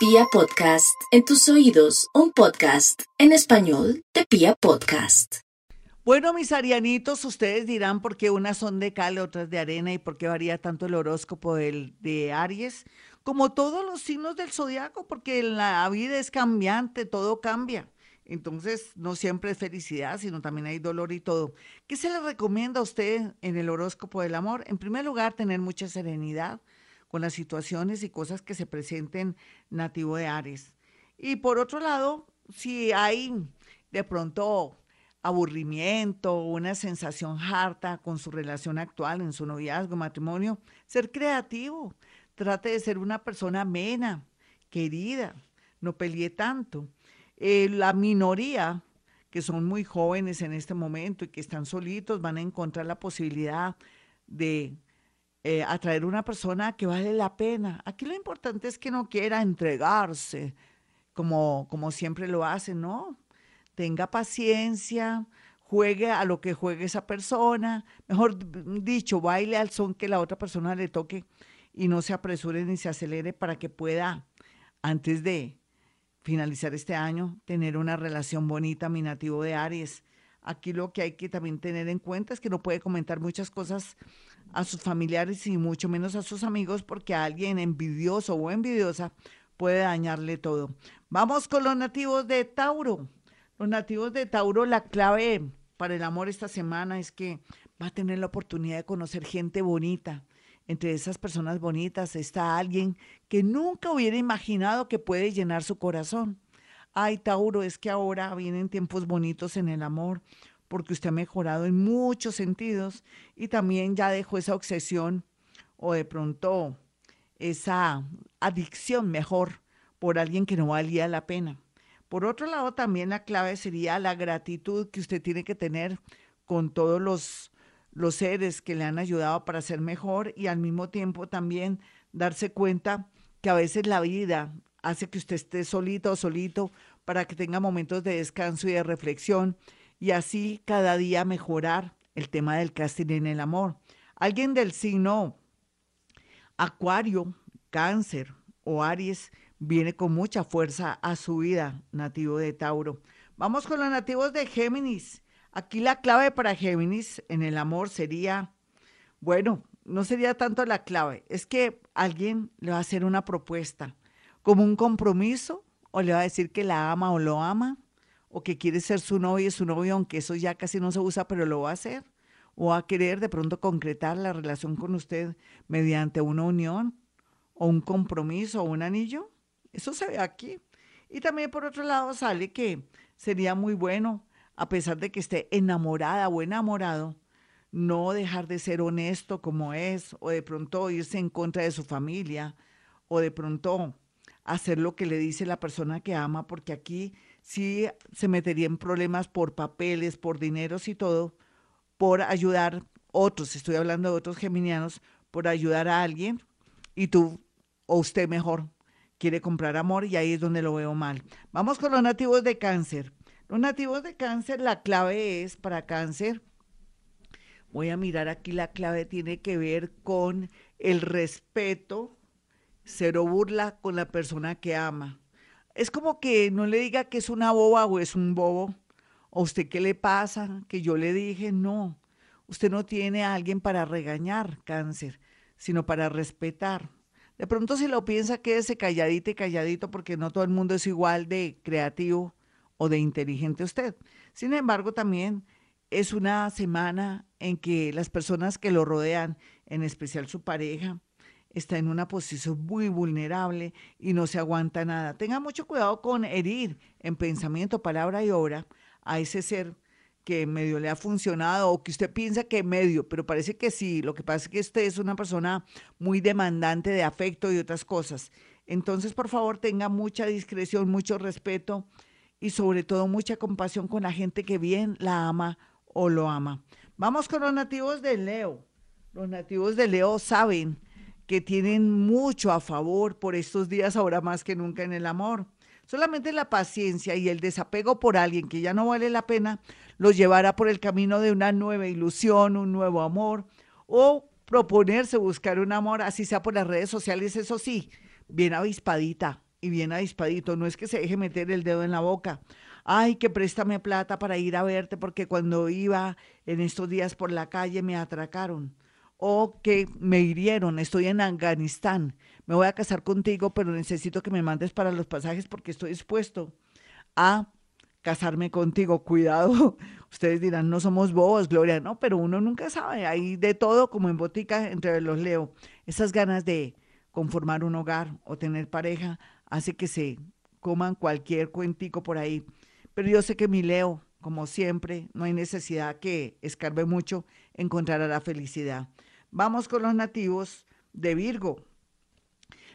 Pia Podcast, en tus oídos, un podcast en español de Pia Podcast. Bueno, mis arianitos, ustedes dirán por qué unas son de cal, otras de arena y por qué varía tanto el horóscopo del, de Aries, como todos los signos del zodiaco, porque la vida es cambiante, todo cambia. Entonces, no siempre es felicidad, sino también hay dolor y todo. ¿Qué se le recomienda a usted en el horóscopo del amor? En primer lugar, tener mucha serenidad, con las situaciones y cosas que se presenten nativo de Aries. Y por otro lado, si hay de pronto aburrimiento, una sensación harta con su relación actual, en su noviazgo, matrimonio, ser creativo. Trate de ser una persona amena, querida, no pelee tanto. Eh, la minoría que son muy jóvenes en este momento y que están solitos van a encontrar la posibilidad de eh, atraer una persona que vale la pena. Aquí lo importante es que no quiera entregarse como, como siempre lo hace, ¿no? Tenga paciencia, juegue a lo que juegue esa persona, mejor dicho, baile al son que la otra persona le toque y no se apresure ni se acelere para que pueda, antes de finalizar este año, tener una relación bonita, mi nativo de Aries. Aquí lo que hay que también tener en cuenta es que no puede comentar muchas cosas a sus familiares y mucho menos a sus amigos porque alguien envidioso o envidiosa puede dañarle todo. Vamos con los nativos de Tauro. Los nativos de Tauro, la clave para el amor esta semana es que va a tener la oportunidad de conocer gente bonita. Entre esas personas bonitas está alguien que nunca hubiera imaginado que puede llenar su corazón. Ay, Tauro, es que ahora vienen tiempos bonitos en el amor porque usted ha mejorado en muchos sentidos y también ya dejó esa obsesión o de pronto esa adicción mejor por alguien que no valía la pena. Por otro lado, también la clave sería la gratitud que usted tiene que tener con todos los, los seres que le han ayudado para ser mejor y al mismo tiempo también darse cuenta que a veces la vida hace que usted esté solito o solito para que tenga momentos de descanso y de reflexión y así cada día mejorar el tema del casting en el amor. Alguien del signo Acuario, Cáncer o Aries viene con mucha fuerza a su vida, nativo de Tauro. Vamos con los nativos de Géminis. Aquí la clave para Géminis en el amor sería, bueno, no sería tanto la clave, es que alguien le va a hacer una propuesta, como un compromiso, o le va a decir que la ama o lo ama, o que quiere ser su novio su novio, aunque eso ya casi no se usa, pero lo va a hacer, o va a querer de pronto concretar la relación con usted mediante una unión o un compromiso o un anillo. Eso se ve aquí. Y también por otro lado sale que sería muy bueno, a pesar de que esté enamorada o enamorado, no dejar de ser honesto como es, o de pronto irse en contra de su familia, o de pronto hacer lo que le dice la persona que ama, porque aquí sí se metería en problemas por papeles, por dineros y todo, por ayudar otros, estoy hablando de otros geminianos, por ayudar a alguien y tú o usted mejor quiere comprar amor y ahí es donde lo veo mal. Vamos con los nativos de cáncer. Los nativos de cáncer, la clave es para cáncer. Voy a mirar aquí, la clave tiene que ver con el respeto, cero burla con la persona que ama es como que no le diga que es una boba o es un bobo. ¿O usted qué le pasa? Que yo le dije, no. Usted no tiene a alguien para regañar, cáncer, sino para respetar. De pronto si lo piensa, quédese calladito y calladito porque no todo el mundo es igual de creativo o de inteligente usted. Sin embargo, también es una semana en que las personas que lo rodean, en especial su pareja, está en una posición muy vulnerable y no se aguanta nada. Tenga mucho cuidado con herir en pensamiento, palabra y obra a ese ser que medio le ha funcionado o que usted piensa que medio, pero parece que sí. Lo que pasa es que usted es una persona muy demandante de afecto y otras cosas. Entonces, por favor, tenga mucha discreción, mucho respeto y sobre todo mucha compasión con la gente que bien la ama o lo ama. Vamos con los nativos de Leo. Los nativos de Leo saben que tienen mucho a favor por estos días, ahora más que nunca en el amor. Solamente la paciencia y el desapego por alguien que ya no vale la pena los llevará por el camino de una nueva ilusión, un nuevo amor, o proponerse buscar un amor, así sea por las redes sociales, eso sí, bien avispadita, y bien avispadito. No es que se deje meter el dedo en la boca. Ay, que préstame plata para ir a verte porque cuando iba en estos días por la calle me atracaron. O que me hirieron, estoy en Afganistán. Me voy a casar contigo, pero necesito que me mandes para los pasajes porque estoy dispuesto a casarme contigo. Cuidado. Ustedes dirán, no somos bobos, Gloria. No, pero uno nunca sabe. Hay de todo como en botica entre los leo. Esas ganas de conformar un hogar o tener pareja hace que se coman cualquier cuentico por ahí. Pero yo sé que mi Leo, como siempre, no hay necesidad que escarbe mucho, encontrará la felicidad. Vamos con los nativos de Virgo.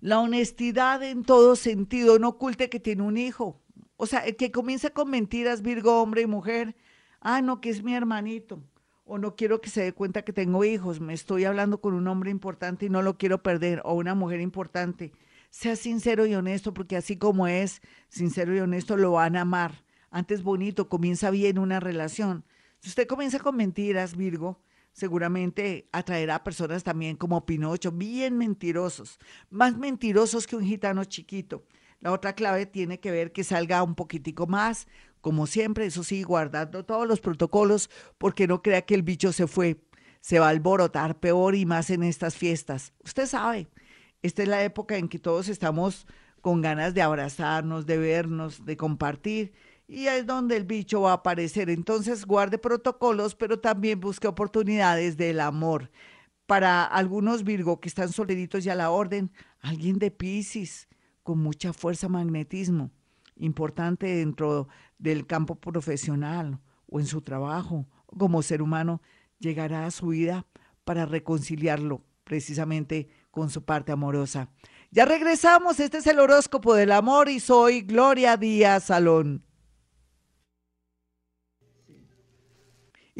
La honestidad en todo sentido, no oculte que tiene un hijo. O sea, el que comienza con mentiras, Virgo, hombre y mujer, ah, no, que es mi hermanito, o no quiero que se dé cuenta que tengo hijos, me estoy hablando con un hombre importante y no lo quiero perder, o una mujer importante. Sea sincero y honesto, porque así como es sincero y honesto, lo van a amar. Antes bonito, comienza bien una relación. Si usted comienza con mentiras, Virgo, seguramente atraerá a personas también como Pinocho, bien mentirosos, más mentirosos que un gitano chiquito. La otra clave tiene que ver que salga un poquitico más, como siempre, eso sí, guardando todos los protocolos, porque no crea que el bicho se fue. Se va a alborotar peor y más en estas fiestas. Usted sabe, esta es la época en que todos estamos con ganas de abrazarnos, de vernos, de compartir, y es donde el bicho va a aparecer. Entonces guarde protocolos, pero también busque oportunidades del amor. Para algunos Virgo que están solteritos y a la orden, alguien de Pisces con mucha fuerza magnetismo, importante dentro del campo profesional o en su trabajo como ser humano, llegará a su vida para reconciliarlo precisamente con su parte amorosa. Ya regresamos, este es el horóscopo del amor y soy Gloria Díaz Salón.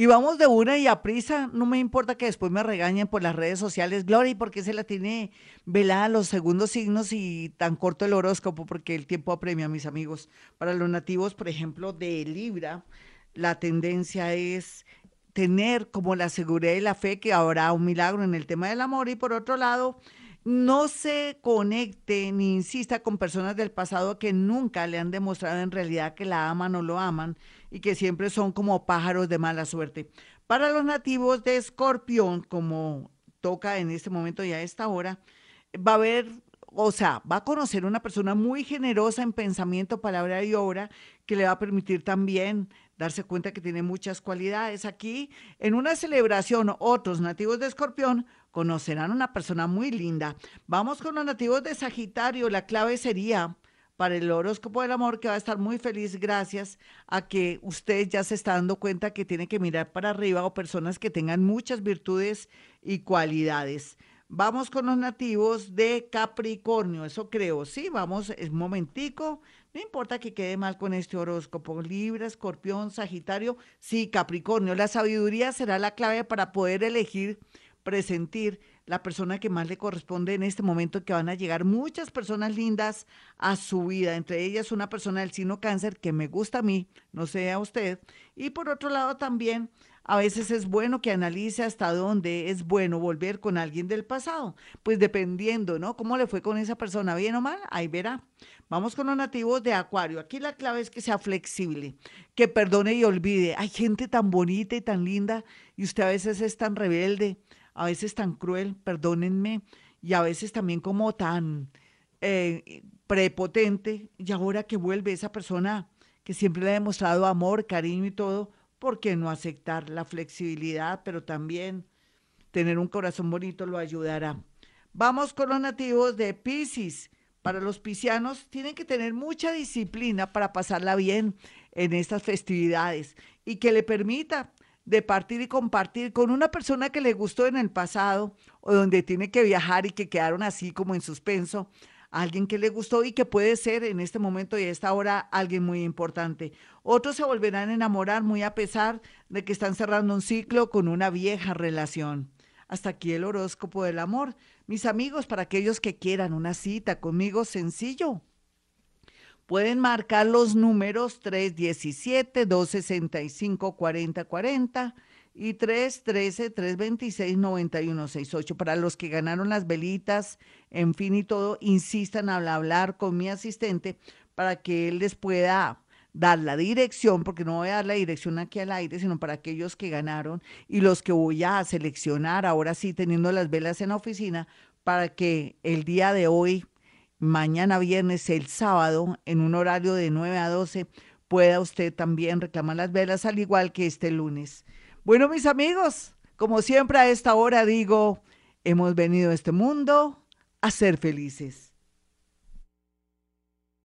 Y vamos de una y a prisa, no me importa que después me regañen por las redes sociales, Gloria, ¿por qué se la tiene velada los segundos signos y tan corto el horóscopo? Porque el tiempo apremia, mis amigos. Para los nativos, por ejemplo, de Libra, la tendencia es tener como la seguridad y la fe que habrá un milagro en el tema del amor y por otro lado, no se conecte ni insista con personas del pasado que nunca le han demostrado en realidad que la aman o lo aman y que siempre son como pájaros de mala suerte. Para los nativos de Escorpión, como toca en este momento y a esta hora, va a haber, o sea, va a conocer una persona muy generosa en pensamiento, palabra y obra, que le va a permitir también darse cuenta que tiene muchas cualidades. Aquí, en una celebración, otros nativos de Escorpión conocerán una persona muy linda. Vamos con los nativos de Sagitario. La clave sería para el horóscopo del amor que va a estar muy feliz gracias a que usted ya se está dando cuenta que tiene que mirar para arriba o personas que tengan muchas virtudes y cualidades. Vamos con los nativos de Capricornio, eso creo, sí, vamos, es momentico, no importa que quede mal con este horóscopo, Libra, Escorpión, Sagitario, sí, Capricornio, la sabiduría será la clave para poder elegir, presentir la persona que más le corresponde en este momento, que van a llegar muchas personas lindas a su vida, entre ellas una persona del signo cáncer que me gusta a mí, no sé a usted, y por otro lado también a veces es bueno que analice hasta dónde es bueno volver con alguien del pasado, pues dependiendo, ¿no? ¿Cómo le fue con esa persona, bien o mal? Ahí verá. Vamos con los nativos de Acuario. Aquí la clave es que sea flexible, que perdone y olvide. Hay gente tan bonita y tan linda y usted a veces es tan rebelde a veces tan cruel, perdónenme, y a veces también como tan eh, prepotente, y ahora que vuelve esa persona que siempre le ha demostrado amor, cariño y todo, ¿por qué no aceptar la flexibilidad, pero también tener un corazón bonito lo ayudará? Vamos con los nativos de Pisces. Para los piscianos tienen que tener mucha disciplina para pasarla bien en estas festividades y que le permita de partir y compartir con una persona que le gustó en el pasado o donde tiene que viajar y que quedaron así como en suspenso, alguien que le gustó y que puede ser en este momento y a esta hora alguien muy importante. Otros se volverán a enamorar muy a pesar de que están cerrando un ciclo con una vieja relación. Hasta aquí el horóscopo del amor. Mis amigos, para aquellos que quieran una cita conmigo, sencillo. Pueden marcar los números 317-265-4040, y 313-326-9168. Para los que ganaron las velitas, en fin y todo, insistan a hablar con mi asistente para que él les pueda dar la dirección, porque no voy a dar la dirección aquí al aire, sino para aquellos que ganaron y los que voy a seleccionar ahora sí teniendo las velas en la oficina, para que el día de hoy, mañana viernes, el sábado, en un horario de 9 a 12, pueda usted también reclamar las velas, al igual que este lunes. Bueno, mis amigos, como siempre a esta hora digo, hemos venido a este mundo a ser felices.